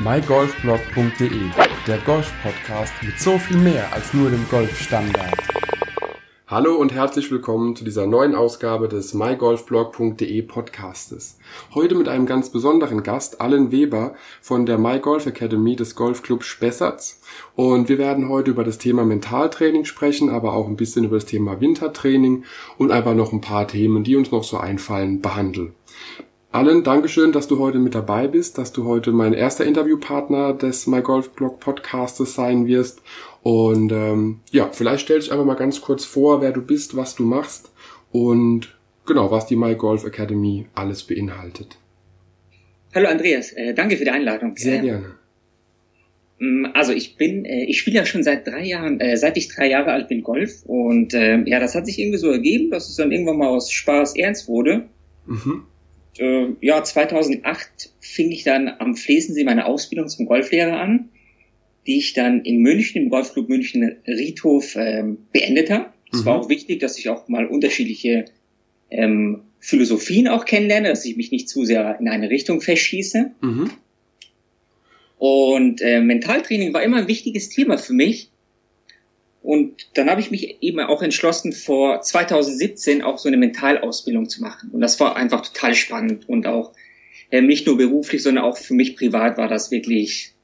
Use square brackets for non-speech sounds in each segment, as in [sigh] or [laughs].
mygolfblog.de, der Golf-Podcast mit so viel mehr als nur dem Golfstandard. Hallo und herzlich willkommen zu dieser neuen Ausgabe des mygolfblog.de Podcastes. Heute mit einem ganz besonderen Gast, Allen Weber von der MyGolf Academy des Golfclubs Spessarts. Und wir werden heute über das Thema Mentaltraining sprechen, aber auch ein bisschen über das Thema Wintertraining und einfach noch ein paar Themen, die uns noch so einfallen, behandeln. Allen, Dankeschön, dass du heute mit dabei bist, dass du heute mein erster Interviewpartner des MyGolfBlog Podcastes sein wirst. Und ähm, ja, vielleicht stell dich einfach mal ganz kurz vor, wer du bist, was du machst und genau, was die MyGolf Academy alles beinhaltet. Hallo Andreas, äh, danke für die Einladung. Sehr gerne. Mm, also ich bin, äh, ich spiele ja schon seit drei Jahren, äh, seit ich drei Jahre alt bin Golf und äh, ja, das hat sich irgendwie so ergeben, dass es dann irgendwann mal aus Spaß ernst wurde. Mhm äh, ja, 2008 fing ich dann am Flesensee meine Ausbildung zum Golflehrer an, die ich dann in München, im Golfclub München Riedhof ähm, beendet habe. Es mhm. war auch wichtig, dass ich auch mal unterschiedliche ähm, Philosophien auch kennenlerne, dass ich mich nicht zu sehr in eine Richtung festschieße. Mhm. Und äh, Mentaltraining war immer ein wichtiges Thema für mich, und dann habe ich mich eben auch entschlossen, vor 2017 auch so eine Mentalausbildung zu machen. Und das war einfach total spannend und auch äh, nicht nur beruflich, sondern auch für mich privat war das wirklich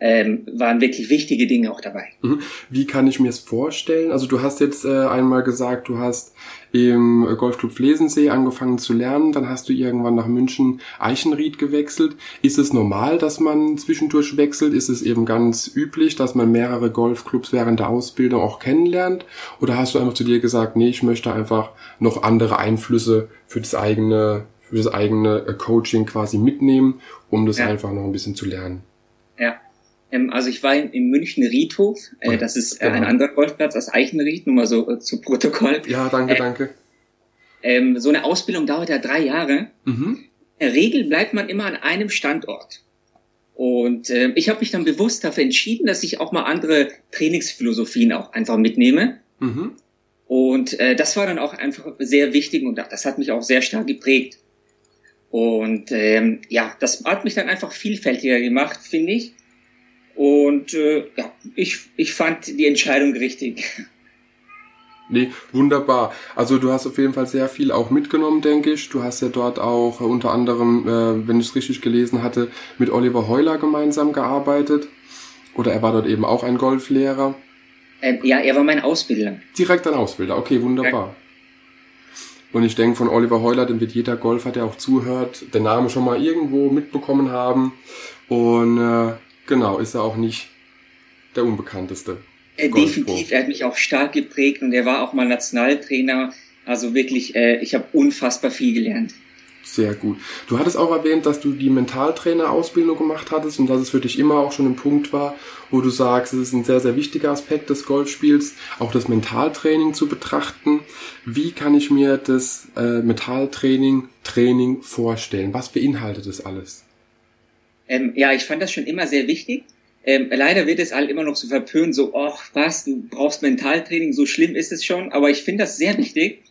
ähm, waren wirklich wichtige Dinge auch dabei. Mhm. Wie kann ich mir es vorstellen? Also du hast jetzt äh, einmal gesagt, du hast im Golfclub Flesensee angefangen zu lernen, dann hast du irgendwann nach München Eichenried gewechselt. Ist es normal, dass man zwischendurch wechselt? Ist es eben ganz üblich, dass man mehrere Golfclubs während der Ausbildung auch kennenlernt? Oder hast du einfach zu dir gesagt, nee, ich möchte einfach noch andere Einflüsse für das eigene, für das eigene äh, Coaching quasi mitnehmen, um das ja. einfach noch ein bisschen zu lernen? Ja, ähm, also ich war in, in München Riedhof, äh, das ist äh, ein genau. anderer Golfplatz als Eichenried, nur mal so äh, zu Protokoll. Ja, danke, äh, danke. Ähm, so eine Ausbildung dauert ja drei Jahre. Mhm. In der Regel bleibt man immer an einem Standort. Und äh, ich habe mich dann bewusst dafür entschieden, dass ich auch mal andere Trainingsphilosophien auch einfach mitnehme. Mhm. Und äh, das war dann auch einfach sehr wichtig und das hat mich auch sehr stark geprägt. Und ähm, ja, das hat mich dann einfach vielfältiger gemacht, finde ich. Und äh, ja, ich, ich fand die Entscheidung richtig. Nee, wunderbar. Also du hast auf jeden Fall sehr viel auch mitgenommen, denke ich. Du hast ja dort auch äh, unter anderem, äh, wenn ich es richtig gelesen hatte, mit Oliver Heuler gemeinsam gearbeitet. Oder er war dort eben auch ein Golflehrer. Ähm, ja, er war mein Ausbilder. Direkt ein Ausbilder, okay, wunderbar. Und ich denke, von Oliver Heuler, dem wird jeder Golfer, der auch zuhört, den Namen schon mal irgendwo mitbekommen haben. Und äh, Genau, ist er auch nicht der Unbekannteste. Äh, definitiv, er hat mich auch stark geprägt und er war auch mal Nationaltrainer. Also wirklich, äh, ich habe unfassbar viel gelernt. Sehr gut. Du hattest auch erwähnt, dass du die Mentaltrainer-Ausbildung gemacht hattest und dass es für dich immer auch schon ein Punkt war, wo du sagst, es ist ein sehr, sehr wichtiger Aspekt des Golfspiels, auch das Mentaltraining zu betrachten. Wie kann ich mir das äh, Mentaltraining Training vorstellen? Was beinhaltet das alles? Ähm, ja, ich fand das schon immer sehr wichtig. Ähm, leider wird es halt immer noch so verpönt, so, ach was, du brauchst Mentaltraining, so schlimm ist es schon. Aber ich finde das sehr wichtig.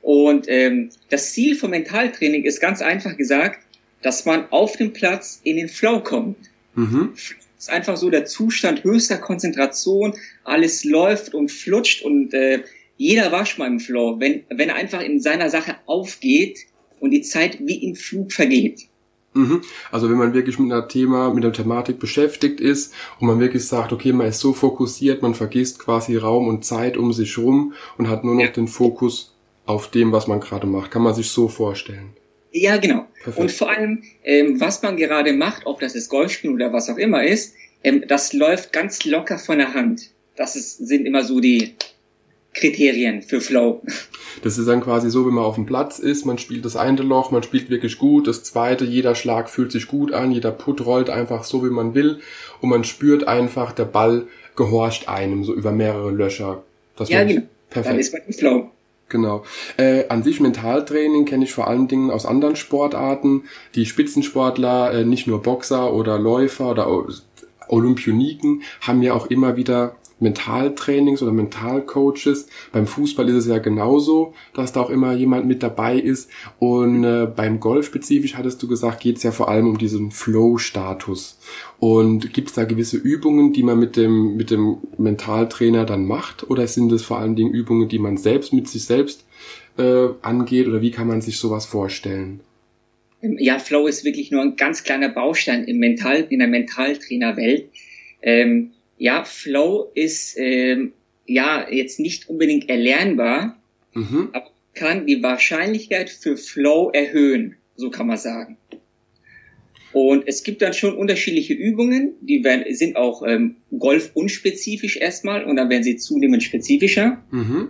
Und ähm, das Ziel vom Mentaltraining ist ganz einfach gesagt, dass man auf dem Platz in den Flow kommt. Mhm. ist einfach so der Zustand höchster Konzentration, alles läuft und flutscht und äh, jeder war schon mal im Flow, wenn, wenn er einfach in seiner Sache aufgeht und die Zeit wie im Flug vergeht. Mhm. Also wenn man wirklich mit einer Thema, mit der Thematik beschäftigt ist und man wirklich sagt, okay, man ist so fokussiert, man vergisst quasi Raum und Zeit um sich rum und hat nur noch ja. den Fokus auf dem, was man gerade macht. Kann man sich so vorstellen. Ja, genau. Perfekt. Und vor allem, ähm, was man gerade macht, ob das ist Golfspielen oder was auch immer ist, ähm, das läuft ganz locker von der Hand. Das ist, sind immer so die Kriterien für Flow. Das ist dann quasi so, wenn man auf dem Platz ist, man spielt das eine Loch, man spielt wirklich gut, das zweite, jeder Schlag fühlt sich gut an, jeder Putt rollt einfach so, wie man will und man spürt einfach, der Ball gehorcht einem, so über mehrere Löcher. Das ja, genau. Perfekt. Dann ist man im Flow. Genau. Äh, an sich Mentaltraining kenne ich vor allen Dingen aus anderen Sportarten. Die Spitzensportler, äh, nicht nur Boxer oder Läufer oder Olympioniken, haben ja auch immer wieder Mentaltrainings oder Mentalcoaches. Beim Fußball ist es ja genauso, dass da auch immer jemand mit dabei ist. Und äh, beim Golf spezifisch hattest du gesagt, geht es ja vor allem um diesen Flow-Status. Und gibt es da gewisse Übungen, die man mit dem, mit dem Mentaltrainer dann macht? Oder sind es vor allen Dingen Übungen, die man selbst mit sich selbst äh, angeht? Oder wie kann man sich sowas vorstellen? Ja, Flow ist wirklich nur ein ganz kleiner Baustein im Mental, in der Mentaltrainerwelt. Ähm, ja, Flow ist ähm, ja jetzt nicht unbedingt erlernbar, mhm. aber kann die Wahrscheinlichkeit für Flow erhöhen, so kann man sagen. Und es gibt dann schon unterschiedliche Übungen, die werden, sind auch ähm, Golf unspezifisch erstmal und dann werden sie zunehmend spezifischer. Mhm.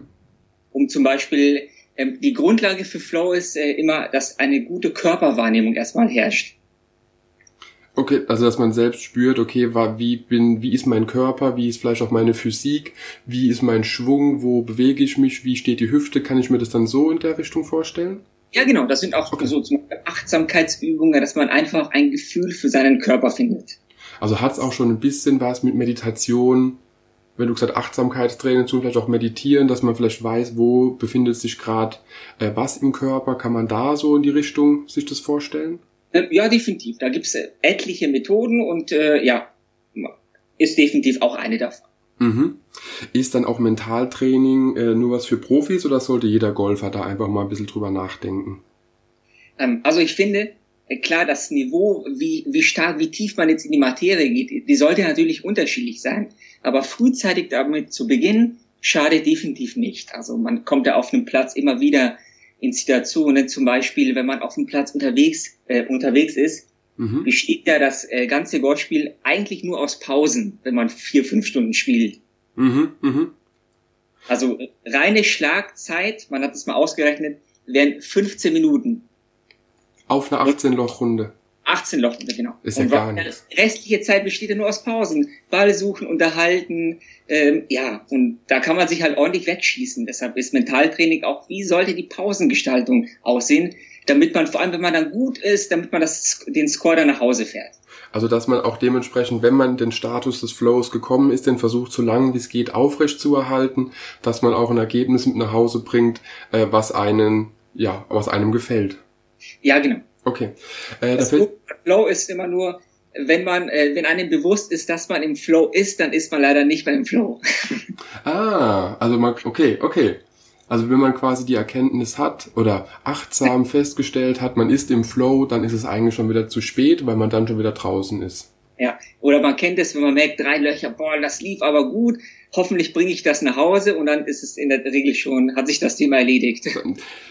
Um zum Beispiel, ähm, die Grundlage für Flow ist äh, immer, dass eine gute Körperwahrnehmung erstmal herrscht. Okay, also dass man selbst spürt, okay, wie bin, wie ist mein Körper, wie ist vielleicht auch meine Physik, wie ist mein Schwung, wo bewege ich mich, wie steht die Hüfte, kann ich mir das dann so in der Richtung vorstellen? Ja, genau, das sind auch okay. so zum Beispiel Achtsamkeitsübungen, dass man einfach ein Gefühl für seinen Körper findet. Also hat es auch schon ein bisschen was mit Meditation, wenn du gesagt Achtsamkeitstraining zu, vielleicht auch meditieren, dass man vielleicht weiß, wo befindet sich gerade äh, was im Körper, kann man da so in die Richtung sich das vorstellen? Äh, ja, definitiv. Da gibt es äh, etliche Methoden und äh, ja, ist definitiv auch eine davon. Mhm. Ist dann auch Mentaltraining äh, nur was für Profis oder sollte jeder Golfer da einfach mal ein bisschen drüber nachdenken? Ähm, also ich finde, äh, klar, das Niveau, wie, wie stark, wie tief man jetzt in die Materie geht, die sollte natürlich unterschiedlich sein. Aber frühzeitig damit zu beginnen, schadet definitiv nicht. Also man kommt ja auf einem Platz immer wieder in Situationen, zum Beispiel, wenn man auf dem Platz unterwegs, äh, unterwegs ist, mhm. besteht ja das äh, ganze Golfspiel eigentlich nur aus Pausen, wenn man vier, fünf Stunden spielt. Mhm, mh. Also reine Schlagzeit, man hat es mal ausgerechnet, wären 15 Minuten. Auf einer 18-Loch-Runde. 18 Loch, genau. Ist ja und gar nichts. Restliche Zeit besteht ja nur aus Pausen. Ball suchen, unterhalten, ähm, ja, und da kann man sich halt ordentlich wegschießen. Deshalb ist Mentaltraining auch, wie sollte die Pausengestaltung aussehen, damit man, vor allem wenn man dann gut ist, damit man das, den Score dann nach Hause fährt. Also dass man auch dementsprechend, wenn man den Status des Flows gekommen ist, den versucht so lange wie es geht aufrecht zu erhalten, dass man auch ein Ergebnis mit nach Hause bringt, äh, was einen, ja, was einem gefällt. Ja, genau. Okay. Äh, das Flow ist immer nur, wenn man, äh, wenn einem bewusst ist, dass man im Flow ist, dann ist man leider nicht mehr im Flow. [laughs] ah, also man, okay, okay. Also wenn man quasi die Erkenntnis hat oder achtsam [laughs] festgestellt hat, man ist im Flow, dann ist es eigentlich schon wieder zu spät, weil man dann schon wieder draußen ist. Ja, oder man kennt es, wenn man merkt, drei Löcher, boah, das lief aber gut, hoffentlich bringe ich das nach Hause und dann ist es in der Regel schon, hat sich das Thema erledigt.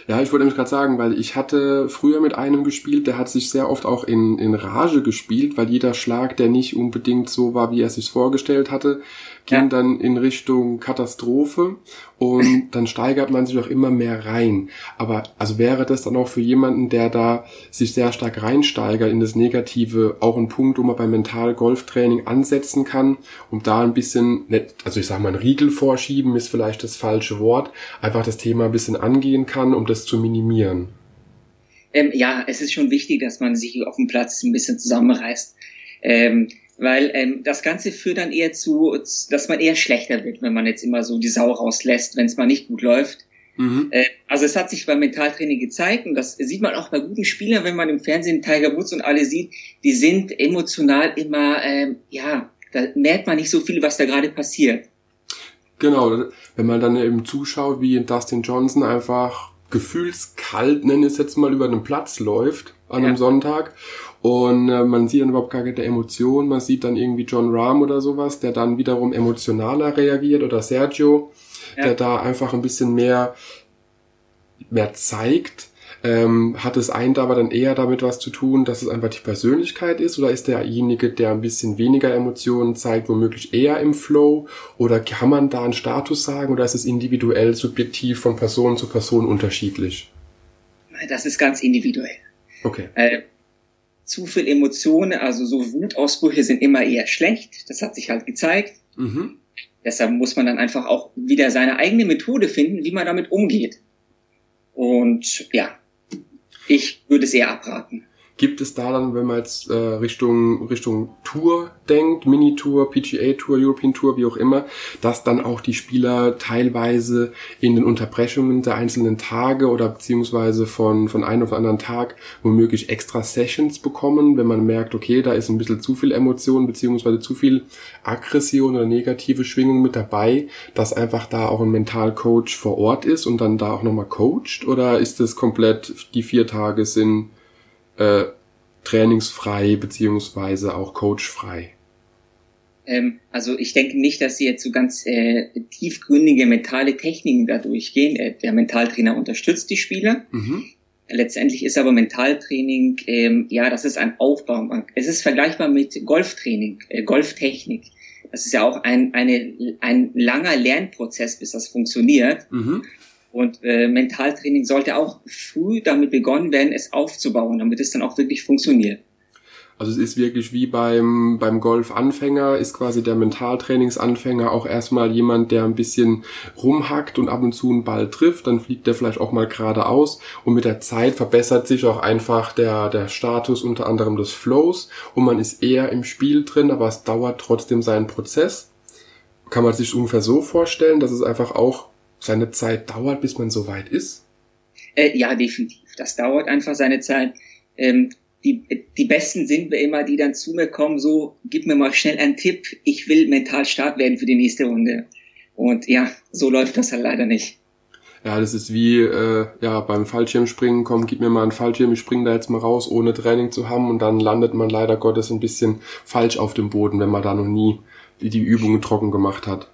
Ja, ich wollte nämlich gerade sagen, weil ich hatte früher mit einem gespielt, der hat sich sehr oft auch in, in Rage gespielt, weil jeder Schlag, der nicht unbedingt so war, wie er sich vorgestellt hatte, ging ja. dann in Richtung Katastrophe und [laughs] dann steigert man sich auch immer mehr rein. Aber also wäre das dann auch für jemanden, der da sich sehr stark reinsteigert in das Negative, auch ein Punkt, wo man beim Mental-Golftraining ansetzen kann, um da ein bisschen, also ich sage mal, ein Riegel vorschieben ist vielleicht das falsche Wort, einfach das Thema ein bisschen angehen kann, um das zu minimieren. Ähm, ja, es ist schon wichtig, dass man sich auf dem Platz ein bisschen zusammenreißt. Ähm, weil ähm, das Ganze führt dann eher zu, dass man eher schlechter wird, wenn man jetzt immer so die Sau rauslässt, wenn es mal nicht gut läuft. Mhm. Äh, also es hat sich beim Mentaltraining gezeigt und das sieht man auch bei guten Spielern, wenn man im Fernsehen Tiger Woods und alle sieht, die sind emotional immer, ähm, ja, da merkt man nicht so viel, was da gerade passiert. Genau, wenn man dann eben zuschaut, wie Dustin Johnson einfach gefühlskalt, nenne ich es jetzt mal, über den Platz läuft an ja. einem Sonntag und äh, man sieht dann überhaupt gar keine Emotionen. Man sieht dann irgendwie John Rahm oder sowas, der dann wiederum emotionaler reagiert oder Sergio, ja. der da einfach ein bisschen mehr, mehr zeigt. Ähm, hat es einen aber dann eher damit was zu tun, dass es einfach die Persönlichkeit ist? Oder ist derjenige, der ein bisschen weniger Emotionen zeigt, womöglich eher im Flow? Oder kann man da einen Status sagen? Oder ist es individuell, subjektiv von Person zu Person unterschiedlich? Das ist ganz individuell. Okay. Äh, zu viel Emotionen, also so Wutausbrüche sind immer eher schlecht. Das hat sich halt gezeigt. Mhm. Deshalb muss man dann einfach auch wieder seine eigene Methode finden, wie man damit umgeht. Und ja, ich würde es eher abraten. Gibt es da dann, wenn man jetzt äh, Richtung Richtung Tour denkt, Mini-Tour, PGA-Tour, European Tour, wie auch immer, dass dann auch die Spieler teilweise in den Unterbrechungen der einzelnen Tage oder beziehungsweise von von einem auf anderen Tag womöglich extra Sessions bekommen, wenn man merkt, okay, da ist ein bisschen zu viel Emotion beziehungsweise zu viel Aggression oder negative Schwingung mit dabei, dass einfach da auch ein Mentalcoach vor Ort ist und dann da auch nochmal coacht? Oder ist das komplett die vier Tage sind äh, trainingsfrei beziehungsweise auch coachfrei? Ähm, also ich denke nicht, dass sie jetzt so ganz äh, tiefgründige mentale Techniken da durchgehen. Äh, der Mentaltrainer unterstützt die Spieler. Mhm. Letztendlich ist aber Mentaltraining, ähm, ja, das ist ein Aufbau. Es ist vergleichbar mit Golftraining, äh, Golftechnik. Das ist ja auch ein, eine, ein langer Lernprozess, bis das funktioniert. Mhm. Und äh, Mentaltraining sollte auch früh damit begonnen werden, es aufzubauen, damit es dann auch wirklich funktioniert. Also es ist wirklich wie beim, beim Golf-Anfänger, ist quasi der Mentaltrainingsanfänger auch erstmal jemand, der ein bisschen rumhackt und ab und zu einen Ball trifft, dann fliegt der vielleicht auch mal geradeaus und mit der Zeit verbessert sich auch einfach der, der Status unter anderem des Flows und man ist eher im Spiel drin, aber es dauert trotzdem seinen Prozess. Kann man sich ungefähr so vorstellen, dass es einfach auch seine Zeit dauert, bis man so weit ist? Äh, ja, definitiv. Das dauert einfach seine Zeit. Ähm, die, die Besten sind wir immer, die dann zu mir kommen, so, gib mir mal schnell einen Tipp, ich will mental stark werden für die nächste Runde. Und ja, so läuft das halt leider nicht. Ja, das ist wie äh, ja beim Fallschirmspringen, komm, gib mir mal einen Fallschirm, ich spring da jetzt mal raus, ohne Training zu haben und dann landet man leider Gottes ein bisschen falsch auf dem Boden, wenn man da noch nie die, die Übungen trocken gemacht hat.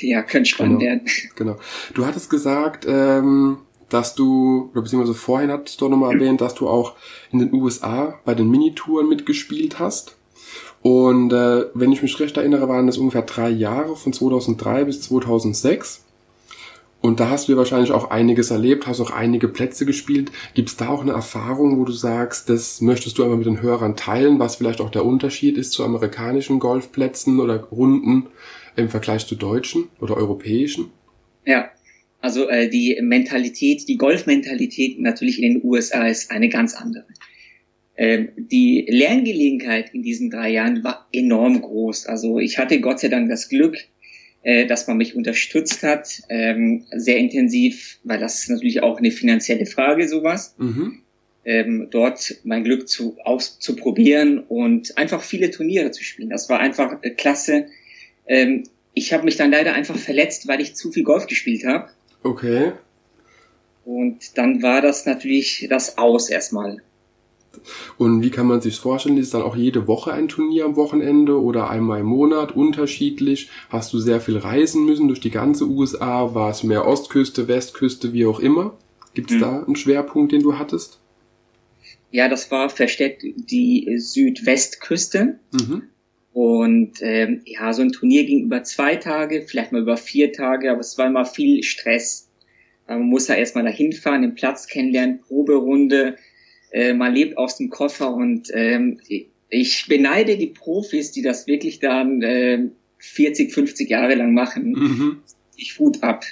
Ja, könnte spannend genau, werden. Genau. Du hattest gesagt, ähm, dass du, oder beziehungsweise vorhin hattest du nochmal erwähnt, dass du auch in den USA bei den Minitouren mitgespielt hast. Und äh, wenn ich mich recht erinnere, waren das ungefähr drei Jahre von 2003 bis 2006. Und da hast du ja wahrscheinlich auch einiges erlebt, hast auch einige Plätze gespielt. Gibt es da auch eine Erfahrung, wo du sagst, das möchtest du einmal mit den Hörern teilen, was vielleicht auch der Unterschied ist zu amerikanischen Golfplätzen oder Runden im Vergleich zu deutschen oder europäischen? Ja, also äh, die Mentalität, die Golfmentalität natürlich in den USA ist eine ganz andere. Ähm, die Lerngelegenheit in diesen drei Jahren war enorm groß. Also ich hatte Gott sei Dank das Glück, äh, dass man mich unterstützt hat, ähm, sehr intensiv, weil das ist natürlich auch eine finanzielle Frage, sowas. Mhm. Ähm, dort mein Glück zu auszuprobieren und einfach viele Turniere zu spielen. Das war einfach äh, klasse. Ähm, ich habe mich dann leider einfach verletzt, weil ich zu viel Golf gespielt habe. Okay. Und dann war das natürlich das Aus erstmal. Und wie kann man sich vorstellen? Ist dann auch jede Woche ein Turnier am Wochenende oder einmal im Monat unterschiedlich? Hast du sehr viel reisen müssen durch die ganze USA? War es mehr Ostküste, Westküste, wie auch immer? Gibt es hm. da einen Schwerpunkt, den du hattest? Ja, das war versteckt die Südwestküste. Mhm. Und ähm, ja, so ein Turnier ging über zwei Tage, vielleicht mal über vier Tage, aber es war immer viel Stress. Man muss ja erstmal dahin fahren, den Platz kennenlernen, Proberunde, äh, man lebt aus dem Koffer und ähm, ich beneide die Profis, die das wirklich dann äh, 40, 50 Jahre lang machen. Mhm. Ich Hut ab.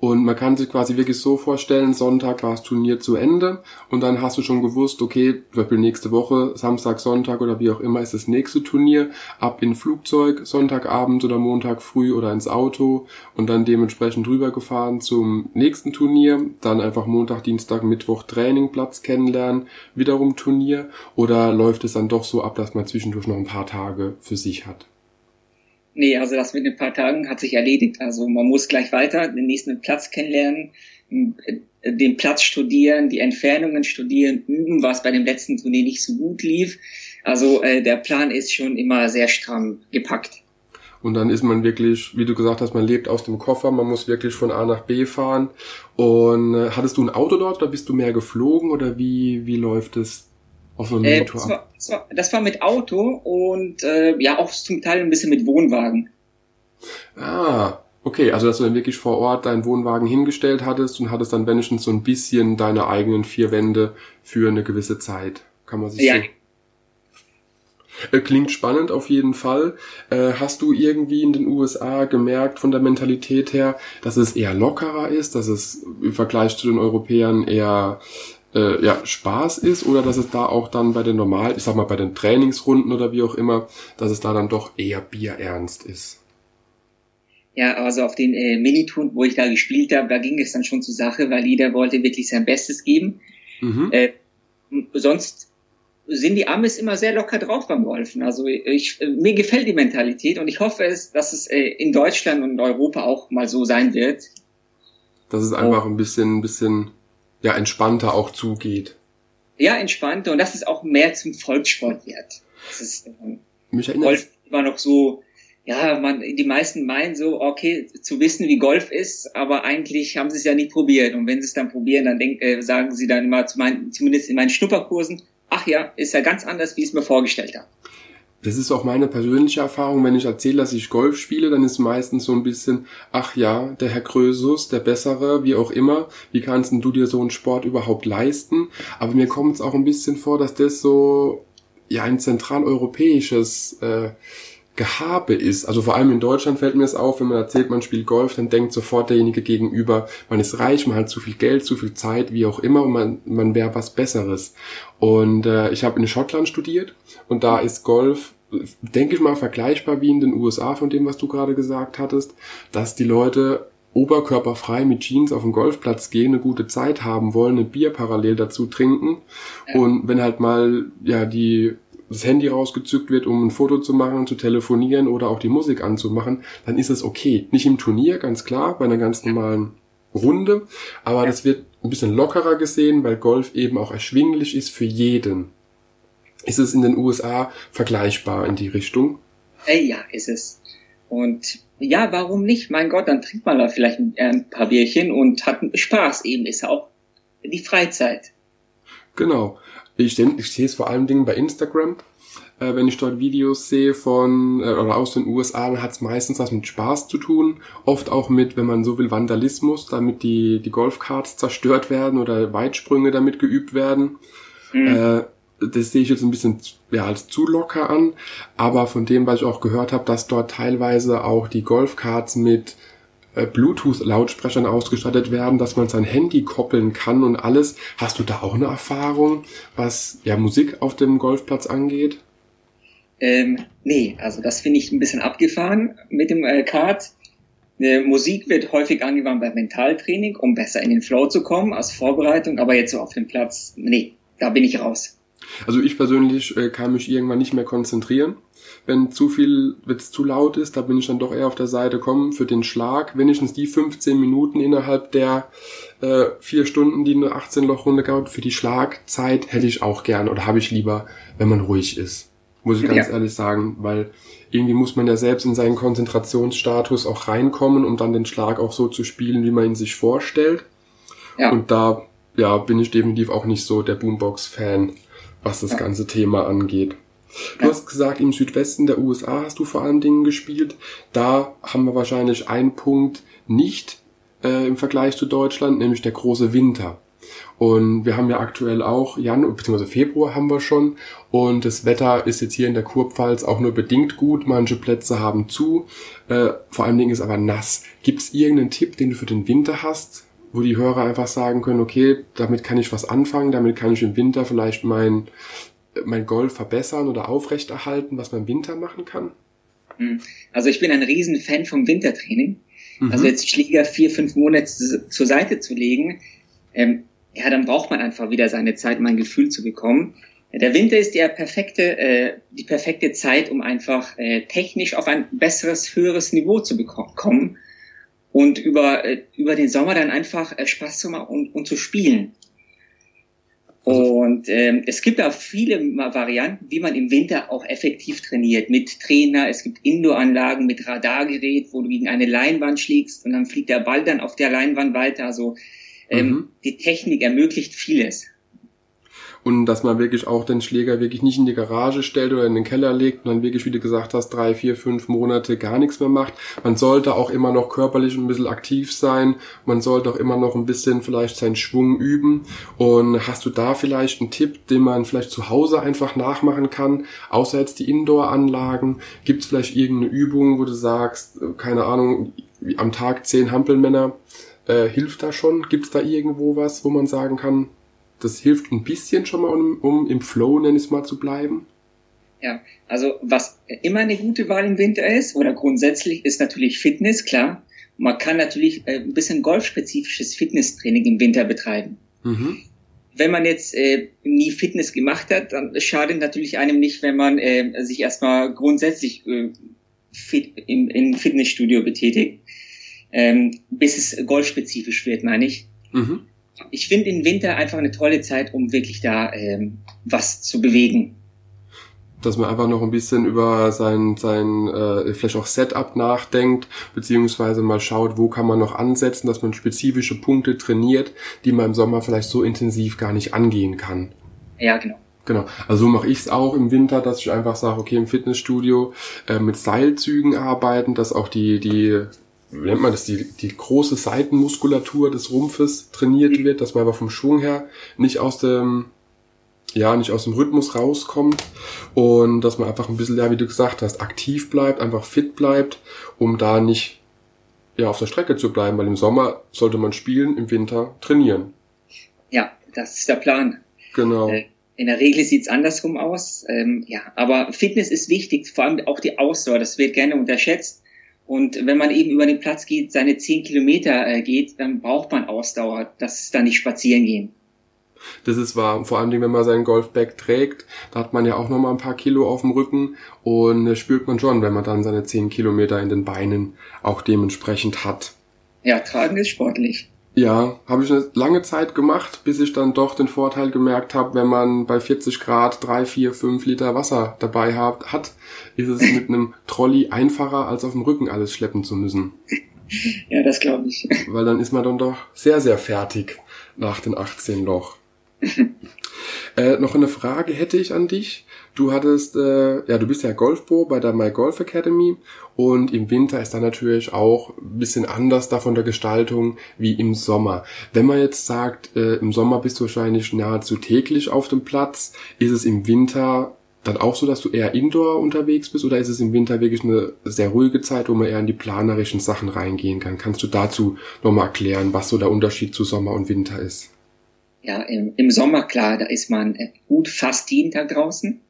Und man kann sich quasi wirklich so vorstellen, Sonntag war das Turnier zu Ende und dann hast du schon gewusst, okay, zum Beispiel nächste Woche, Samstag, Sonntag oder wie auch immer ist das nächste Turnier, ab in Flugzeug, Sonntagabend oder Montag früh oder ins Auto und dann dementsprechend rübergefahren zum nächsten Turnier, dann einfach Montag, Dienstag, Mittwoch Training, Platz kennenlernen, wiederum Turnier oder läuft es dann doch so ab, dass man zwischendurch noch ein paar Tage für sich hat? Nee, also das mit ein paar Tagen hat sich erledigt. Also man muss gleich weiter den nächsten Platz kennenlernen, den Platz studieren, die Entfernungen studieren, üben, was bei dem letzten Turnier nicht so gut lief. Also äh, der Plan ist schon immer sehr stramm gepackt. Und dann ist man wirklich, wie du gesagt hast, man lebt aus dem Koffer, man muss wirklich von A nach B fahren. Und äh, hattest du ein Auto dort oder bist du mehr geflogen oder wie, wie läuft es? Auf einem äh, das, war, das, war, das war mit Auto und äh, ja auch zum Teil ein bisschen mit Wohnwagen. Ah, okay, also dass du dann wirklich vor Ort deinen Wohnwagen hingestellt hattest und hattest dann wenigstens so ein bisschen deine eigenen vier Wände für eine gewisse Zeit. Kann man sich ja. so äh, Klingt spannend auf jeden Fall. Äh, hast du irgendwie in den USA gemerkt von der Mentalität her, dass es eher lockerer ist, dass es im Vergleich zu den Europäern eher äh, ja, Spaß ist oder dass es da auch dann bei den normal, ich sag mal bei den Trainingsrunden oder wie auch immer, dass es da dann doch eher bierernst ist. Ja, also auf den äh, Minitouren, wo ich da gespielt habe, da ging es dann schon zur Sache, weil jeder wollte wirklich sein Bestes geben. Mhm. Äh, sonst sind die Amis immer sehr locker drauf beim Golfen. Also ich, mir gefällt die Mentalität und ich hoffe es, dass es äh, in Deutschland und Europa auch mal so sein wird. Dass es einfach ein bisschen, ein bisschen ja, entspannter auch zugeht. Ja, entspannter und dass es auch mehr zum Volkssport wird. Das ist, äh, Mich erinnert Golf immer noch so, ja, man, die meisten meinen so, okay, zu wissen, wie Golf ist, aber eigentlich haben sie es ja nicht probiert. Und wenn sie es dann probieren, dann denk, äh, sagen sie dann immer, zu meinen, zumindest in meinen Schnupperkursen, ach ja, ist ja ganz anders, wie ich es mir vorgestellt habe. Das ist auch meine persönliche Erfahrung. Wenn ich erzähle, dass ich Golf spiele, dann ist meistens so ein bisschen, ach ja, der Herr Krösus, der Bessere, wie auch immer. Wie kannst du dir so einen Sport überhaupt leisten? Aber mir kommt es auch ein bisschen vor, dass das so, ja, ein zentraleuropäisches, äh, Gehabe ist. Also vor allem in Deutschland fällt mir es auf, wenn man erzählt, man spielt Golf, dann denkt sofort derjenige gegenüber, man ist reich, man hat zu viel Geld, zu viel Zeit, wie auch immer, und man, man wäre was Besseres. Und äh, ich habe in Schottland studiert und da ist Golf denke ich mal, vergleichbar wie in den USA von dem, was du gerade gesagt hattest, dass die Leute oberkörperfrei mit Jeans auf den Golfplatz gehen, eine gute Zeit haben wollen, ein Bier parallel dazu trinken. Und wenn halt mal ja die das Handy rausgezückt wird, um ein Foto zu machen, zu telefonieren oder auch die Musik anzumachen, dann ist es okay. Nicht im Turnier, ganz klar, bei einer ganz normalen Runde, aber das wird ein bisschen lockerer gesehen, weil Golf eben auch erschwinglich ist für jeden. Ist es in den USA vergleichbar in die Richtung? Hey, ja, ist es. Und ja, warum nicht? Mein Gott, dann trinkt man da vielleicht ein paar Bierchen und hat Spaß eben, ist auch die Freizeit. Genau. Ich, ich sehe es vor allen Dingen bei Instagram. Äh, wenn ich dort Videos sehe von äh, oder aus den USA, dann hat es meistens was mit Spaß zu tun. Oft auch mit, wenn man so will, Vandalismus, damit die, die Golfkarts zerstört werden oder Weitsprünge damit geübt werden. Mhm. Äh, das sehe ich jetzt ein bisschen ja, als zu locker an, aber von dem, was ich auch gehört habe, dass dort teilweise auch die Golfkarts mit Bluetooth-Lautsprechern ausgestattet werden, dass man sein Handy koppeln kann und alles. Hast du da auch eine Erfahrung, was ja Musik auf dem Golfplatz angeht? Ähm, nee, also das finde ich ein bisschen abgefahren mit dem äh, Kart. Äh, Musik wird häufig angewandt beim Mentaltraining, um besser in den Flow zu kommen als Vorbereitung, aber jetzt so auf dem Platz, nee, da bin ich raus. Also ich persönlich äh, kann mich irgendwann nicht mehr konzentrieren wenn zu viel, wenn es zu laut ist, da bin ich dann doch eher auf der Seite, kommen für den Schlag, wenigstens die 15 Minuten innerhalb der äh, vier Stunden, die eine 18-Loch-Runde gab, für die Schlagzeit hätte ich auch gern oder habe ich lieber, wenn man ruhig ist. Muss ich ganz ja. ehrlich sagen, weil irgendwie muss man ja selbst in seinen Konzentrationsstatus auch reinkommen, um dann den Schlag auch so zu spielen, wie man ihn sich vorstellt. Ja. Und da ja, bin ich definitiv auch nicht so der Boombox-Fan, was das ja. ganze Thema angeht. Du hast gesagt, im Südwesten der USA hast du vor allen Dingen gespielt. Da haben wir wahrscheinlich einen Punkt nicht äh, im Vergleich zu Deutschland, nämlich der große Winter. Und wir haben ja aktuell auch Januar bzw. Februar haben wir schon und das Wetter ist jetzt hier in der Kurpfalz auch nur bedingt gut. Manche Plätze haben zu, äh, vor allen Dingen ist aber nass. Gibt es irgendeinen Tipp, den du für den Winter hast, wo die Hörer einfach sagen können, okay, damit kann ich was anfangen, damit kann ich im Winter vielleicht mein mein Golf verbessern oder aufrechterhalten, was man im Winter machen kann? Hm. Also ich bin ein Riesenfan vom Wintertraining. Mhm. Also jetzt Schläger vier, fünf Monate zur Seite zu legen, ähm, ja, dann braucht man einfach wieder seine Zeit, um ein Gefühl zu bekommen. Der Winter ist der perfekte, äh, die perfekte Zeit, um einfach äh, technisch auf ein besseres, höheres Niveau zu bekommen und über, äh, über den Sommer dann einfach äh, Spaß zu machen und, und zu spielen. Und ähm, es gibt da viele Varianten, wie man im Winter auch effektiv trainiert. Mit Trainer, es gibt Indoor-Anlagen mit Radargerät, wo du gegen eine Leinwand schlägst und dann fliegt der Ball dann auf der Leinwand weiter. Also ähm, mhm. die Technik ermöglicht vieles und dass man wirklich auch den Schläger wirklich nicht in die Garage stellt oder in den Keller legt und dann wirklich, wie du gesagt hast, drei, vier, fünf Monate gar nichts mehr macht. Man sollte auch immer noch körperlich ein bisschen aktiv sein. Man sollte auch immer noch ein bisschen vielleicht seinen Schwung üben. Und hast du da vielleicht einen Tipp, den man vielleicht zu Hause einfach nachmachen kann, außer jetzt die Indoor-Anlagen? Gibt es vielleicht irgendeine Übung, wo du sagst, keine Ahnung, am Tag zehn Hampelmänner, äh, hilft da schon? Gibt es da irgendwo was, wo man sagen kann, das hilft ein bisschen schon mal, um, um im Flow, nenn ich es mal, zu bleiben. Ja, also was immer eine gute Wahl im Winter ist, oder grundsätzlich, ist natürlich Fitness, klar. Man kann natürlich äh, ein bisschen golfspezifisches Fitnesstraining im Winter betreiben. Mhm. Wenn man jetzt äh, nie Fitness gemacht hat, dann schadet natürlich einem nicht, wenn man äh, sich erstmal grundsätzlich äh, fit, im, im Fitnessstudio betätigt, ähm, bis es golfspezifisch wird, meine ich. Mhm. Ich finde den Winter einfach eine tolle Zeit, um wirklich da ähm, was zu bewegen dass man einfach noch ein bisschen über sein, sein äh, vielleicht auch Setup nachdenkt, beziehungsweise mal schaut, wo kann man noch ansetzen, dass man spezifische Punkte trainiert, die man im Sommer vielleicht so intensiv gar nicht angehen kann. Ja, genau. Genau. Also so mache ich es auch im Winter, dass ich einfach sage, okay, im Fitnessstudio äh, mit Seilzügen arbeiten, dass auch die, die, nennt man das, die, die große Seitenmuskulatur des Rumpfes trainiert wird, dass man aber vom Schwung her nicht aus dem ja, nicht aus dem Rhythmus rauskommt und dass man einfach ein bisschen, ja, wie du gesagt hast, aktiv bleibt, einfach fit bleibt, um da nicht ja, auf der Strecke zu bleiben, weil im Sommer sollte man spielen, im Winter trainieren. Ja, das ist der Plan. Genau. Äh, in der Regel sieht's andersrum aus. Ähm, ja, aber Fitness ist wichtig, vor allem auch die Ausdauer, das wird gerne unterschätzt. Und wenn man eben über den Platz geht, seine zehn Kilometer äh, geht, dann braucht man Ausdauer. Das ist dann nicht spazieren gehen. Das ist wahr. Vor allem, wenn man seinen Golfbag trägt, da hat man ja auch noch mal ein paar Kilo auf dem Rücken und das spürt man schon, wenn man dann seine 10 Kilometer in den Beinen auch dementsprechend hat. Ja, tragen ist sportlich. Ja, habe ich eine lange Zeit gemacht, bis ich dann doch den Vorteil gemerkt habe, wenn man bei 40 Grad 3, 4, 5 Liter Wasser dabei hat, hat ist es mit einem Trolley einfacher, als auf dem Rücken alles schleppen zu müssen. Ja, das glaube ich. Weil dann ist man dann doch sehr, sehr fertig nach den 18 Loch. [laughs] äh, noch eine Frage hätte ich an dich. Du hattest, äh, ja, du bist ja Golfbo bei der My Golf Academy und im Winter ist da natürlich auch ein bisschen anders da von der Gestaltung wie im Sommer. Wenn man jetzt sagt, äh, im Sommer bist du wahrscheinlich nahezu täglich auf dem Platz, ist es im Winter dann auch so, dass du eher indoor unterwegs bist oder ist es im Winter wirklich eine sehr ruhige Zeit, wo man eher in die planerischen Sachen reingehen kann? Kannst du dazu nochmal erklären, was so der Unterschied zu Sommer und Winter ist? Ja, im, im Sommer, klar, da ist man äh, gut fast jeden Tag draußen.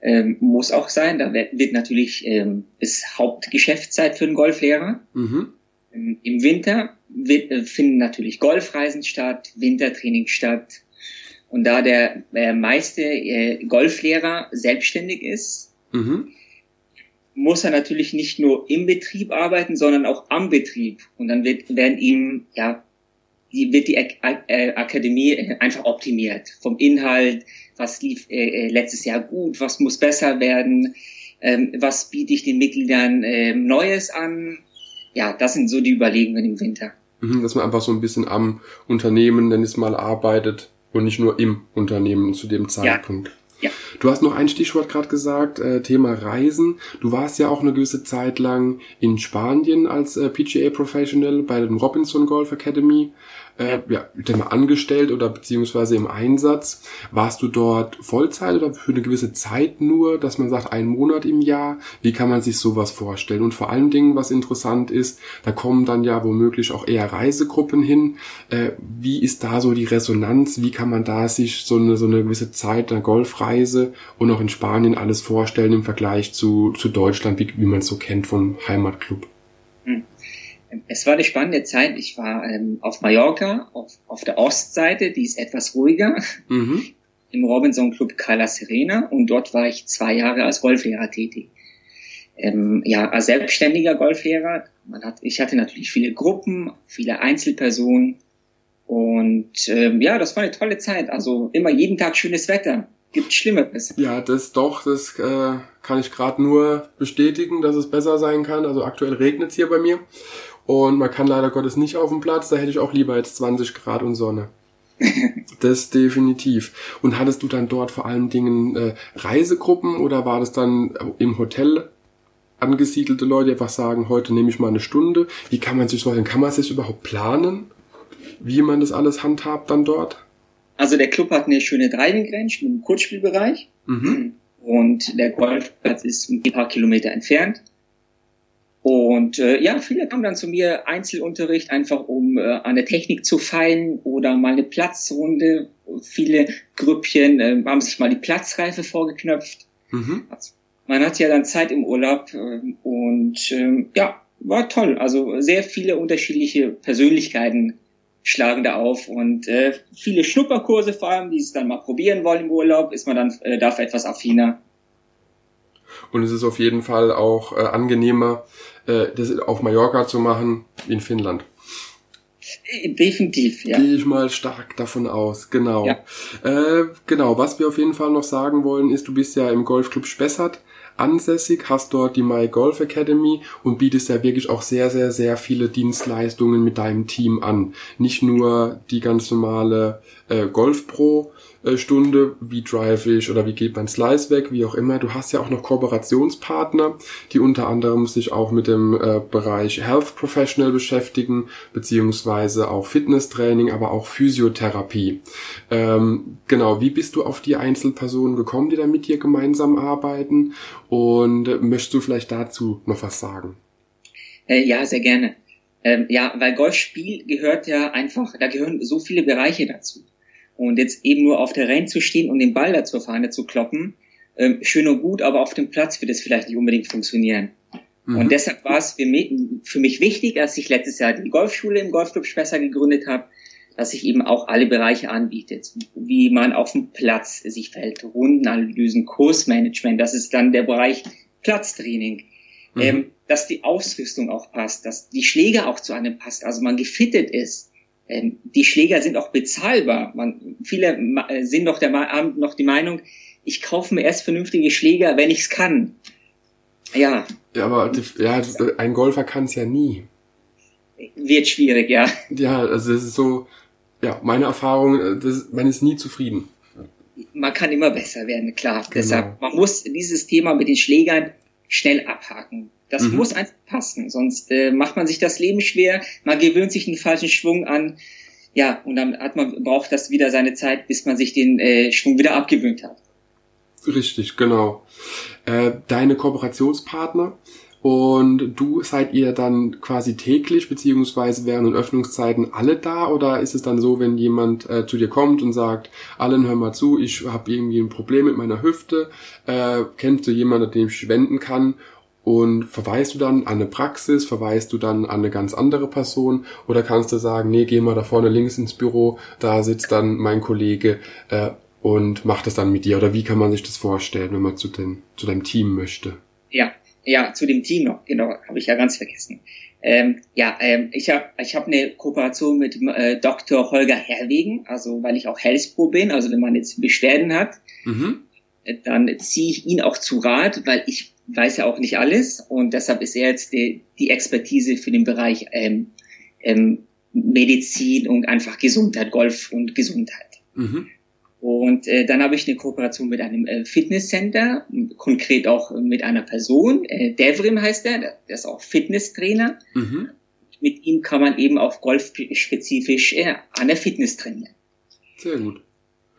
Ähm, muss auch sein. Da wird, wird natürlich, ähm, ist Hauptgeschäftszeit für einen Golflehrer. Mhm. Ähm, Im Winter wird, äh, finden natürlich Golfreisen statt, Wintertraining statt. Und da der äh, meiste äh, Golflehrer selbstständig ist, mhm. muss er natürlich nicht nur im Betrieb arbeiten, sondern auch am Betrieb. Und dann wird, werden ihm ja die wird die äh, Akademie äh, einfach optimiert. Vom Inhalt, was lief äh, letztes Jahr gut, was muss besser werden, ähm, was biete ich den Mitgliedern ähm, Neues an. Ja, das sind so die Überlegungen im Winter. Mhm, dass man einfach so ein bisschen am Unternehmen, wenn es mal arbeitet und nicht nur im Unternehmen zu dem Zeitpunkt. Ja. Ja. Du hast noch ein Stichwort gerade gesagt, äh, Thema Reisen. Du warst ja auch eine gewisse Zeit lang in Spanien als äh, PGA Professional bei dem Robinson Golf Academy äh, ja, mal angestellt oder beziehungsweise im Einsatz. Warst du dort Vollzeit oder für eine gewisse Zeit nur, dass man sagt, einen Monat im Jahr? Wie kann man sich sowas vorstellen? Und vor allen Dingen, was interessant ist, da kommen dann ja womöglich auch eher Reisegruppen hin. Äh, wie ist da so die Resonanz? Wie kann man da sich so eine, so eine gewisse Zeit einer Golfreise und auch in Spanien alles vorstellen im Vergleich zu, zu Deutschland, wie, wie man es so kennt vom Heimatclub? Hm. Es war eine spannende Zeit. Ich war ähm, auf Mallorca, auf, auf der Ostseite, die ist etwas ruhiger, mhm. [laughs] im Robinson Club Cala Serena und dort war ich zwei Jahre als Golflehrer tätig. Ähm, ja, als selbstständiger Golflehrer. Man hat, ich hatte natürlich viele Gruppen, viele Einzelpersonen und ähm, ja, das war eine tolle Zeit. Also immer jeden Tag schönes Wetter. Gibt Schlimmeres. Ja, das doch, das äh, kann ich gerade nur bestätigen, dass es besser sein kann. Also aktuell regnet es hier bei mir und man kann leider Gottes nicht auf dem Platz, da hätte ich auch lieber jetzt 20 Grad und Sonne. [laughs] Das definitiv. Und hattest du dann dort vor allen Dingen äh, Reisegruppen oder war das dann im Hotel angesiedelte Leute, die einfach sagen, heute nehme ich mal eine Stunde? Wie kann man sich so Kann man sich überhaupt planen, wie man das alles handhabt dann dort? Also der Club hat eine schöne Driving Range mit einem Kurzspielbereich mhm. und der Golfplatz ist ein paar Kilometer entfernt. Und äh, ja, viele kamen dann zu mir Einzelunterricht, einfach um äh, an der Technik zu feilen oder mal eine Platzrunde. Viele Grüppchen äh, haben sich mal die Platzreife vorgeknöpft. Mhm. Also, man hat ja dann Zeit im Urlaub äh, und äh, ja, war toll. Also sehr viele unterschiedliche Persönlichkeiten schlagen da auf und äh, viele Schnupperkurse vor allem, die es dann mal probieren wollen im Urlaub, ist man dann äh, dafür etwas affiner. Und es ist auf jeden Fall auch äh, angenehmer, äh, das auf Mallorca zu machen wie in Finnland. Definitiv, ja. Gehe ich mal stark davon aus, genau. Ja. Äh, genau, was wir auf jeden Fall noch sagen wollen, ist, du bist ja im Golfclub Spessart ansässig, hast dort die My Golf Academy und bietest ja wirklich auch sehr, sehr, sehr viele Dienstleistungen mit deinem Team an. Nicht nur die ganz normale äh, Golf Pro äh, Stunde, wie drive ich oder wie geht mein Slice weg, wie auch immer. Du hast ja auch noch Kooperationspartner, die unter anderem sich auch mit dem äh, Bereich Health Professional beschäftigen, beziehungsweise auch Fitnesstraining, aber auch Physiotherapie. Ähm, genau, wie bist du auf die Einzelpersonen gekommen, die da mit dir gemeinsam arbeiten? Und möchtest du vielleicht dazu noch was sagen? Äh, ja, sehr gerne. Ähm, ja, weil Golfspiel gehört ja einfach, da gehören so viele Bereiche dazu. Und jetzt eben nur auf der Range zu stehen und den Ball da zur Fahne zu kloppen, ähm, schön und gut, aber auf dem Platz wird es vielleicht nicht unbedingt funktionieren. Mhm. Und deshalb war es für mich, für mich wichtig, als ich letztes Jahr die Golfschule im Golfclub Spesser gegründet habe, dass ich eben auch alle Bereiche anbietet, wie man auf dem Platz sich verhält, Rundenanalysen, Kursmanagement, das ist dann der Bereich Platztraining, mhm. ähm, dass die Ausrüstung auch passt, dass die Schläge auch zu einem passt, also man gefittet ist, ähm, die Schläger sind auch bezahlbar. Man, viele äh, sind doch, der, haben noch die Meinung, ich kaufe mir erst vernünftige Schläger, wenn ich es kann. Ja. Ja, aber ja, ein Golfer kann es ja nie. Wird schwierig, ja. Ja, also das ist so, ja, meine Erfahrung, äh, das, man ist nie zufrieden. Man kann immer besser werden, klar. Genau. Deshalb, man muss dieses Thema mit den Schlägern schnell abhaken. Das mhm. muss einfach passen, sonst äh, macht man sich das Leben schwer, man gewöhnt sich einen falschen Schwung an. Ja, und dann hat man, braucht das wieder seine Zeit, bis man sich den äh, Schwung wieder abgewöhnt hat. Richtig, genau. Äh, deine Kooperationspartner und du seid ihr dann quasi täglich beziehungsweise während den Öffnungszeiten alle da oder ist es dann so, wenn jemand äh, zu dir kommt und sagt, allen hör mal zu, ich habe irgendwie ein Problem mit meiner Hüfte, äh, kennst du jemanden, dem ich wenden kann und verweist du dann an eine Praxis, verweist du dann an eine ganz andere Person oder kannst du sagen, nee, geh mal da vorne links ins Büro, da sitzt dann mein Kollege äh, und macht das dann mit dir? Oder wie kann man sich das vorstellen, wenn man zu, den, zu deinem Team möchte? Ja, ja, zu dem Team noch, genau, habe ich ja ganz vergessen. Ähm, ja, ähm, ich habe ich hab eine Kooperation mit äh, Dr. Holger Herwegen, also weil ich auch Health bin, also wenn man jetzt Beschwerden hat, mhm. Dann ziehe ich ihn auch zu Rat, weil ich weiß ja auch nicht alles und deshalb ist er jetzt die, die Expertise für den Bereich ähm, ähm, Medizin und einfach Gesundheit, Golf und Gesundheit. Mhm. Und äh, dann habe ich eine Kooperation mit einem äh, Fitnesscenter, konkret auch mit einer Person. Äh, Devrim heißt er, der ist auch Fitnesstrainer. Mhm. Mit ihm kann man eben auch golfspezifisch äh, an der Fitness trainieren. Sehr gut.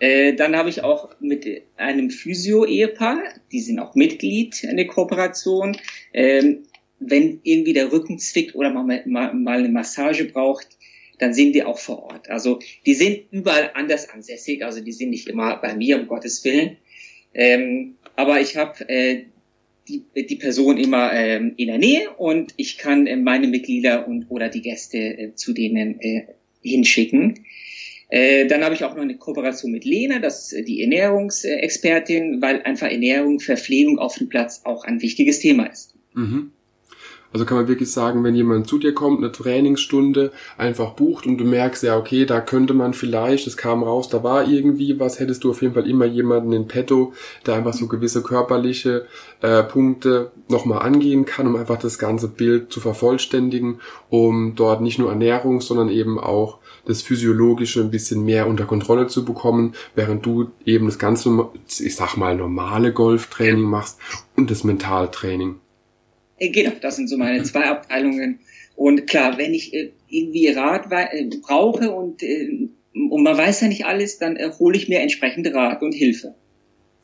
Äh, dann habe ich auch mit einem Physio-Ehepaar, die sind auch Mitglied in der Kooperation. Ähm, wenn irgendwie der Rücken zwickt oder man mal, mal eine Massage braucht, dann sind die auch vor Ort. Also die sind überall anders ansässig, also die sind nicht immer bei mir, um Gottes Willen. Ähm, aber ich habe äh, die, die Person immer ähm, in der Nähe und ich kann äh, meine Mitglieder und oder die Gäste äh, zu denen äh, hinschicken. Äh, dann habe ich auch noch eine Kooperation mit Lena, das ist die Ernährungsexpertin, weil einfach Ernährung, Verpflegung auf dem Platz auch ein wichtiges Thema ist. Mhm. Also kann man wirklich sagen, wenn jemand zu dir kommt, eine Trainingsstunde einfach bucht und du merkst, ja, okay, da könnte man vielleicht, es kam raus, da war irgendwie was, hättest du auf jeden Fall immer jemanden in petto, der einfach so gewisse körperliche äh, Punkte nochmal angehen kann, um einfach das ganze Bild zu vervollständigen, um dort nicht nur Ernährung, sondern eben auch das Physiologische ein bisschen mehr unter Kontrolle zu bekommen, während du eben das ganze, ich sag mal, normale Golftraining machst und das Mentaltraining. Äh, genau, das sind so meine zwei Abteilungen. Und klar, wenn ich äh, irgendwie Rat äh, brauche und, und man weiß ja nicht alles, dann hole ich mir entsprechend Rat und Hilfe.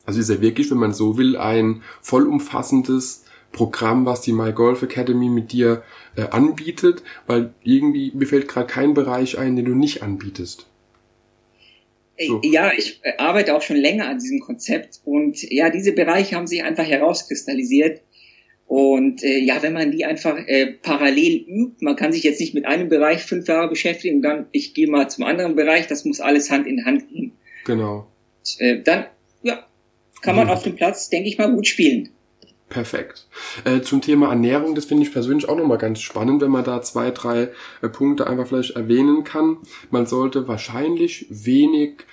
Also ist ja wirklich, wenn man so will, ein vollumfassendes Programm, was die My Golf Academy mit dir äh, anbietet, weil irgendwie mir fällt gerade kein Bereich ein, den du nicht anbietest. So. Ja, ich arbeite auch schon länger an diesem Konzept und ja, diese Bereiche haben sich einfach herauskristallisiert. Und äh, ja, wenn man die einfach äh, parallel übt, man kann sich jetzt nicht mit einem Bereich fünf Jahre beschäftigen und dann ich gehe mal zum anderen Bereich, das muss alles Hand in Hand gehen. Genau. Und, äh, dann, ja, kann man mhm. auf dem Platz, denke ich mal, gut spielen. Perfekt. Äh, zum Thema Ernährung, das finde ich persönlich auch nochmal ganz spannend, wenn man da zwei, drei äh, Punkte einfach vielleicht erwähnen kann. Man sollte wahrscheinlich wenig,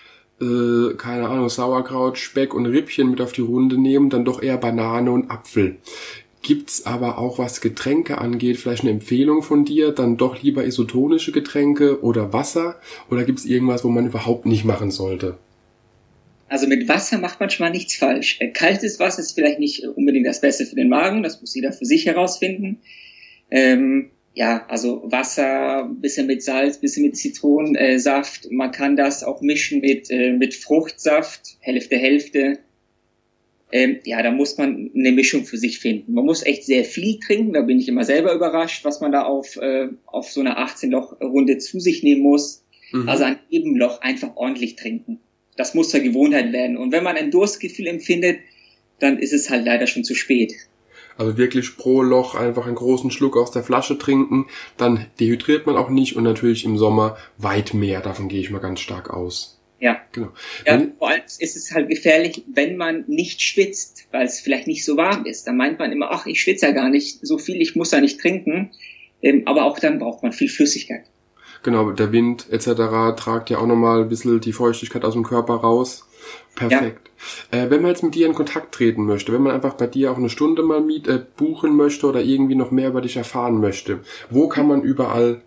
äh, keine Ahnung, Sauerkraut, Speck und Rippchen mit auf die Runde nehmen, dann doch eher Banane und Apfel. Gibt's aber auch, was Getränke angeht, vielleicht eine Empfehlung von dir, dann doch lieber isotonische Getränke oder Wasser? Oder gibt's irgendwas, wo man überhaupt nicht machen sollte? Also mit Wasser macht man schon mal nichts falsch. Äh, kaltes Wasser ist vielleicht nicht unbedingt das Beste für den Magen, das muss jeder für sich herausfinden. Ähm, ja, also Wasser, bisschen mit Salz, bisschen mit Zitronensaft. Man kann das auch mischen mit, äh, mit Fruchtsaft, Hälfte, Hälfte. Ähm, ja, da muss man eine Mischung für sich finden. Man muss echt sehr viel trinken, da bin ich immer selber überrascht, was man da auf, äh, auf so einer 18-Loch-Runde zu sich nehmen muss. Mhm. Also an jedem Loch einfach ordentlich trinken das muss zur Gewohnheit werden. Und wenn man ein Durstgefühl empfindet, dann ist es halt leider schon zu spät. Also wirklich pro Loch einfach einen großen Schluck aus der Flasche trinken, dann dehydriert man auch nicht und natürlich im Sommer weit mehr, davon gehe ich mal ganz stark aus. Ja. Genau. Ja, vor allem ist es halt gefährlich, wenn man nicht schwitzt, weil es vielleicht nicht so warm ist. Dann meint man immer, ach, ich schwitze ja gar nicht so viel, ich muss ja nicht trinken. Ähm, aber auch dann braucht man viel Flüssigkeit. Genau, der Wind etc. tragt ja auch nochmal ein bisschen die Feuchtigkeit aus dem Körper raus. Perfekt. Ja. Äh, wenn man jetzt mit dir in Kontakt treten möchte, wenn man einfach bei dir auch eine Stunde mal miet, äh, buchen möchte oder irgendwie noch mehr über dich erfahren möchte, wo kann man überall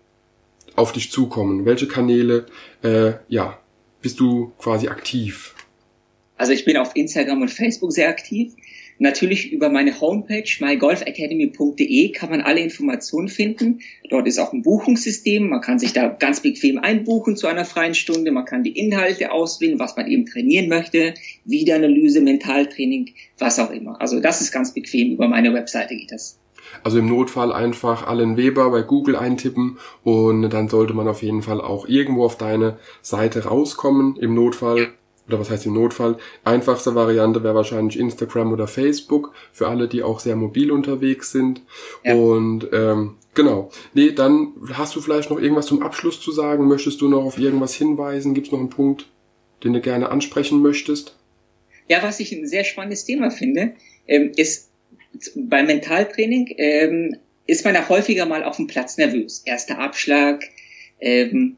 auf dich zukommen? Welche Kanäle, äh, ja, bist du quasi aktiv? Also ich bin auf Instagram und Facebook sehr aktiv. Natürlich über meine Homepage mygolfacademy.de kann man alle Informationen finden. Dort ist auch ein Buchungssystem. Man kann sich da ganz bequem einbuchen zu einer freien Stunde. Man kann die Inhalte auswählen, was man eben trainieren möchte. Wiederanalyse, Mentaltraining, was auch immer. Also das ist ganz bequem. Über meine Webseite geht das. Also im Notfall einfach Allen Weber bei Google eintippen und dann sollte man auf jeden Fall auch irgendwo auf deine Seite rauskommen. Im Notfall oder was heißt im Notfall, einfachste Variante wäre wahrscheinlich Instagram oder Facebook für alle, die auch sehr mobil unterwegs sind. Ja. Und ähm, genau. Nee, dann hast du vielleicht noch irgendwas zum Abschluss zu sagen? Möchtest du noch auf irgendwas hinweisen? Gibt es noch einen Punkt, den du gerne ansprechen möchtest? Ja, was ich ein sehr spannendes Thema finde, ähm, ist beim Mentaltraining ähm, ist man ja häufiger mal auf dem Platz nervös. Erster Abschlag, ähm,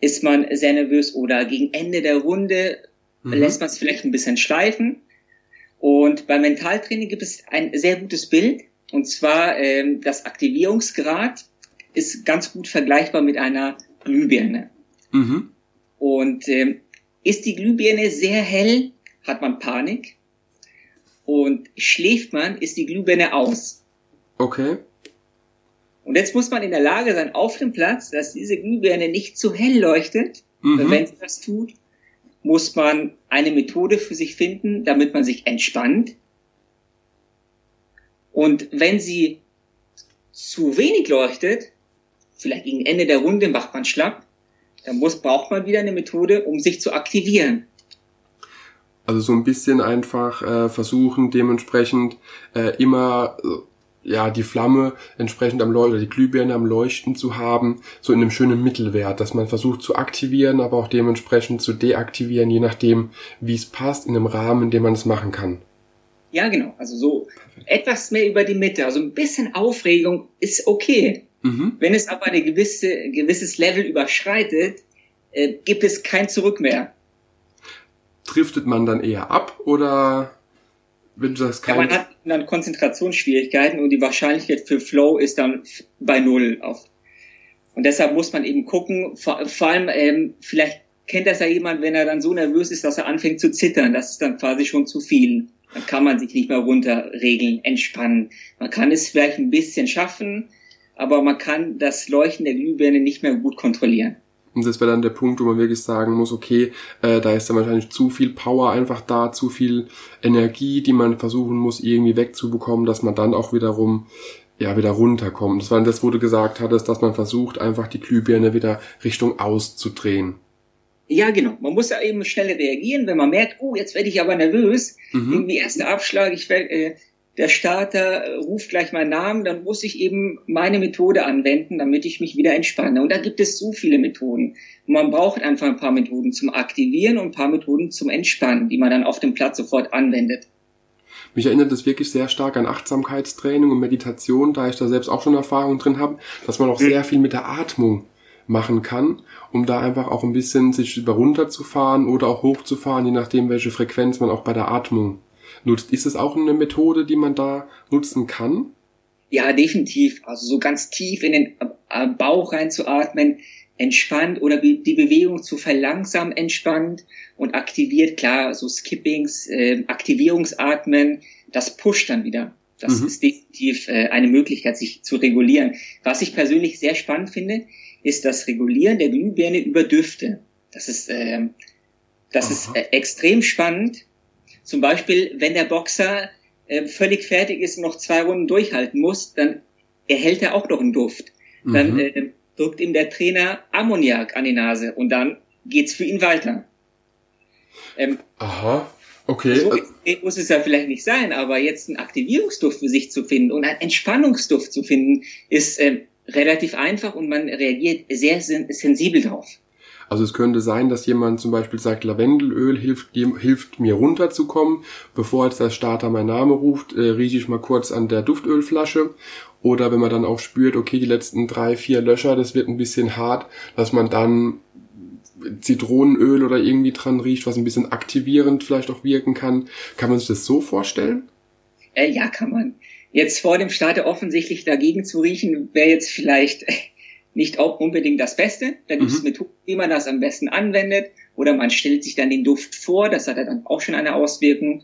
ist man sehr nervös oder gegen Ende der Runde mhm. lässt man es vielleicht ein bisschen schleifen. Und beim Mentaltraining gibt es ein sehr gutes Bild. Und zwar ähm, das Aktivierungsgrad ist ganz gut vergleichbar mit einer Glühbirne. Mhm. Und ähm, ist die Glühbirne sehr hell, hat man Panik. Und schläft man, ist die Glühbirne aus. Okay. Und jetzt muss man in der Lage sein, auf dem Platz, dass diese Glühbirne nicht zu hell leuchtet. Mhm. Wenn sie das tut, muss man eine Methode für sich finden, damit man sich entspannt. Und wenn sie zu wenig leuchtet, vielleicht gegen Ende der Runde macht man schlapp, dann muss, braucht man wieder eine Methode, um sich zu aktivieren. Also so ein bisschen einfach äh, versuchen, dementsprechend äh, immer ja, die Flamme entsprechend am Leuchten, oder die Glühbirne am Leuchten zu haben, so in einem schönen Mittelwert, dass man versucht zu aktivieren, aber auch dementsprechend zu deaktivieren, je nachdem, wie es passt, in einem Rahmen, in dem man es machen kann. Ja, genau. Also so etwas mehr über die Mitte. Also ein bisschen Aufregung ist okay. Mhm. Wenn es aber eine gewisse, gewisses Level überschreitet, äh, gibt es kein Zurück mehr. Driftet man dann eher ab oder wenn du sagst, kein... Ja, man hat dann Konzentrationsschwierigkeiten und die Wahrscheinlichkeit für Flow ist dann bei Null auf. Und deshalb muss man eben gucken, vor, vor allem, ähm, vielleicht kennt das ja jemand, wenn er dann so nervös ist, dass er anfängt zu zittern. Das ist dann quasi schon zu viel. Dann kann man sich nicht mehr runterregeln, entspannen. Man kann es vielleicht ein bisschen schaffen, aber man kann das Leuchten der Glühbirne nicht mehr gut kontrollieren. Und das wäre dann der Punkt, wo man wirklich sagen muss, okay, äh, da ist dann wahrscheinlich zu viel Power einfach da, zu viel Energie, die man versuchen muss, irgendwie wegzubekommen, dass man dann auch wiederum ja wieder runterkommt. Das war das, wo du gesagt hattest, dass man versucht, einfach die Glühbirne wieder Richtung auszudrehen. Ja, genau. Man muss ja eben schnell reagieren, wenn man merkt, oh, jetzt werde ich aber nervös. Mhm. Irgendwie erster Abschlag, ich werde, äh, der Starter ruft gleich meinen Namen, dann muss ich eben meine Methode anwenden, damit ich mich wieder entspanne. Und da gibt es so viele Methoden. Und man braucht einfach ein paar Methoden zum Aktivieren und ein paar Methoden zum Entspannen, die man dann auf dem Platz sofort anwendet. Mich erinnert es wirklich sehr stark an Achtsamkeitstraining und Meditation, da ich da selbst auch schon Erfahrung drin habe, dass man auch sehr viel mit der Atmung machen kann, um da einfach auch ein bisschen sich über runterzufahren oder auch hochzufahren, je nachdem, welche Frequenz man auch bei der Atmung nutzt. Ist es auch eine Methode, die man da nutzen kann? Ja, definitiv. Also so ganz tief in den äh, Bauch reinzuatmen, entspannt oder die Bewegung zu verlangsamen, entspannt und aktiviert, klar, so Skippings, äh, Aktivierungsatmen, das pusht dann wieder. Das mhm. ist definitiv äh, eine Möglichkeit, sich zu regulieren. Was ich persönlich sehr spannend finde, ist das Regulieren der Glühbirne über Düfte. Das ist, äh, das ist äh, extrem spannend. Zum Beispiel, wenn der Boxer äh, völlig fertig ist und noch zwei Runden durchhalten muss, dann erhält er auch noch einen Duft. Dann mhm. äh, drückt ihm der Trainer Ammoniak an die Nase und dann geht's für ihn weiter. Ähm, Aha, okay. So muss es ja vielleicht nicht sein, aber jetzt einen Aktivierungsduft für sich zu finden und einen Entspannungsduft zu finden, ist ähm, relativ einfach und man reagiert sehr sensibel drauf. Also es könnte sein, dass jemand zum Beispiel sagt, Lavendelöl hilft, hilft mir runterzukommen. Bevor jetzt der Starter mein Name ruft, äh, rieche ich mal kurz an der Duftölflasche. Oder wenn man dann auch spürt, okay, die letzten drei, vier Löcher, das wird ein bisschen hart, dass man dann Zitronenöl oder irgendwie dran riecht, was ein bisschen aktivierend vielleicht auch wirken kann. Kann man sich das so vorstellen? Äh, ja, kann man. Jetzt vor dem Starter offensichtlich dagegen zu riechen, wäre jetzt vielleicht nicht auch unbedingt das Beste. Da gibt es mhm. Methoden, wie man das am besten anwendet. Oder man stellt sich dann den Duft vor, das hat ja dann auch schon eine Auswirkung.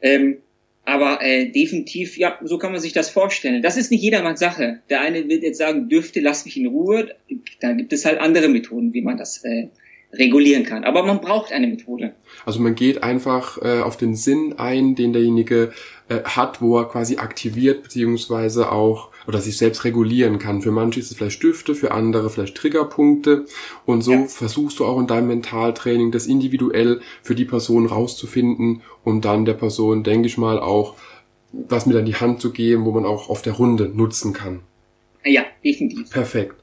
Ähm, aber äh, definitiv, ja, so kann man sich das vorstellen. Das ist nicht jedermanns Sache. Der eine wird jetzt sagen, dürfte, lass mich in Ruhe. Dann gibt es halt andere Methoden, wie man das äh, regulieren kann. Aber man braucht eine Methode. Also man geht einfach äh, auf den Sinn ein, den derjenige äh, hat, wo er quasi aktiviert beziehungsweise auch oder sich selbst regulieren kann. Für manche ist es vielleicht Stifte, für andere vielleicht Triggerpunkte und so ja. versuchst du auch in deinem Mentaltraining das individuell für die Person rauszufinden, um dann der Person, denke ich mal, auch was mit an die Hand zu geben, wo man auch auf der Runde nutzen kann. Ja, definitiv. Perfekt.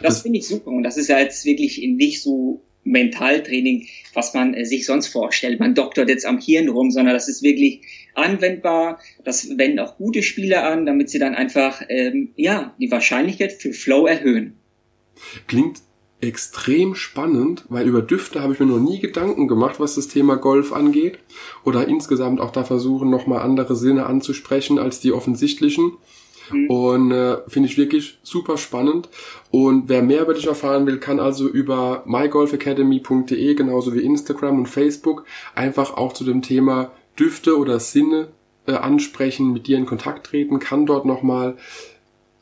Das, das finde ich super und das ist ja jetzt wirklich nicht so Mentaltraining, was man äh, sich sonst vorstellt. Man doktert jetzt am Hirn rum, sondern das ist wirklich anwendbar. Das wenden auch gute Spieler an, damit sie dann einfach ähm, ja die Wahrscheinlichkeit für Flow erhöhen. Klingt extrem spannend, weil über Düfte habe ich mir noch nie Gedanken gemacht, was das Thema Golf angeht. Oder insgesamt auch da versuchen, nochmal andere Sinne anzusprechen als die offensichtlichen. Mhm. Und äh, finde ich wirklich super spannend. Und wer mehr über dich erfahren will, kann also über mygolfacademy.de genauso wie Instagram und Facebook einfach auch zu dem Thema Düfte oder Sinne äh, ansprechen, mit dir in Kontakt treten, kann dort nochmal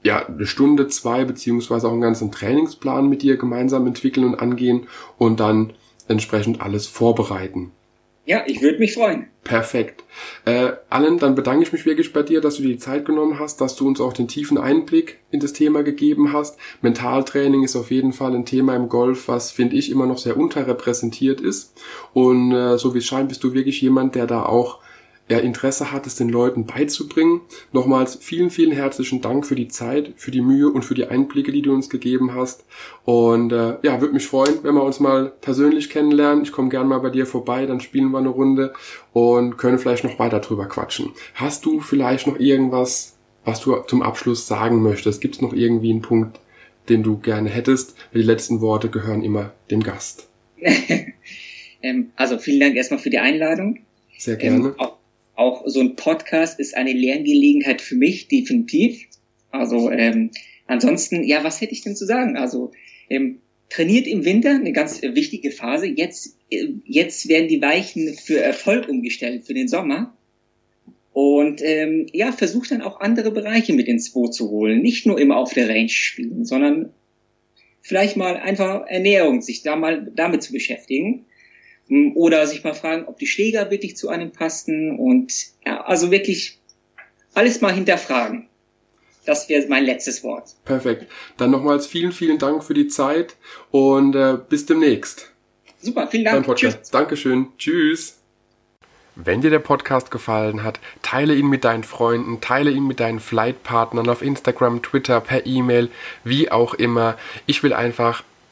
ja, eine Stunde, zwei, beziehungsweise auch einen ganzen Trainingsplan mit dir gemeinsam entwickeln und angehen und dann entsprechend alles vorbereiten. Ja, ich würde mich freuen. Perfekt. Äh, Allen, dann bedanke ich mich wirklich bei dir, dass du dir die Zeit genommen hast, dass du uns auch den tiefen Einblick in das Thema gegeben hast. Mentaltraining ist auf jeden Fall ein Thema im Golf, was, finde ich, immer noch sehr unterrepräsentiert ist. Und äh, so wie es scheint, bist du wirklich jemand, der da auch er Interesse hat, es den Leuten beizubringen. Nochmals vielen, vielen herzlichen Dank für die Zeit, für die Mühe und für die Einblicke, die du uns gegeben hast. Und äh, ja, würde mich freuen, wenn wir uns mal persönlich kennenlernen. Ich komme gern mal bei dir vorbei, dann spielen wir eine Runde und können vielleicht noch weiter drüber quatschen. Hast du vielleicht noch irgendwas, was du zum Abschluss sagen möchtest? Gibt es noch irgendwie einen Punkt, den du gerne hättest? Die letzten Worte gehören immer dem Gast. [laughs] ähm, also vielen Dank erstmal für die Einladung. Sehr gerne. Ähm, auch auch so ein Podcast ist eine Lerngelegenheit für mich, definitiv. Also ähm, ansonsten, ja, was hätte ich denn zu sagen? Also ähm, trainiert im Winter, eine ganz wichtige Phase. Jetzt, äh, jetzt werden die Weichen für Erfolg umgestellt für den Sommer. Und ähm, ja, versucht dann auch andere Bereiche mit ins Boot zu holen. Nicht nur immer auf der Range spielen, sondern vielleicht mal einfach Ernährung, sich da mal damit zu beschäftigen. Oder sich mal fragen, ob die Schläger wirklich zu einem passten und ja, also wirklich alles mal hinterfragen. Das wäre mein letztes Wort. Perfekt. Dann nochmals vielen, vielen Dank für die Zeit und äh, bis demnächst. Super, vielen Dank. Tschüss. Dankeschön. Tschüss. Wenn dir der Podcast gefallen hat, teile ihn mit deinen Freunden, teile ihn mit deinen Flightpartnern auf Instagram, Twitter, per E-Mail, wie auch immer. Ich will einfach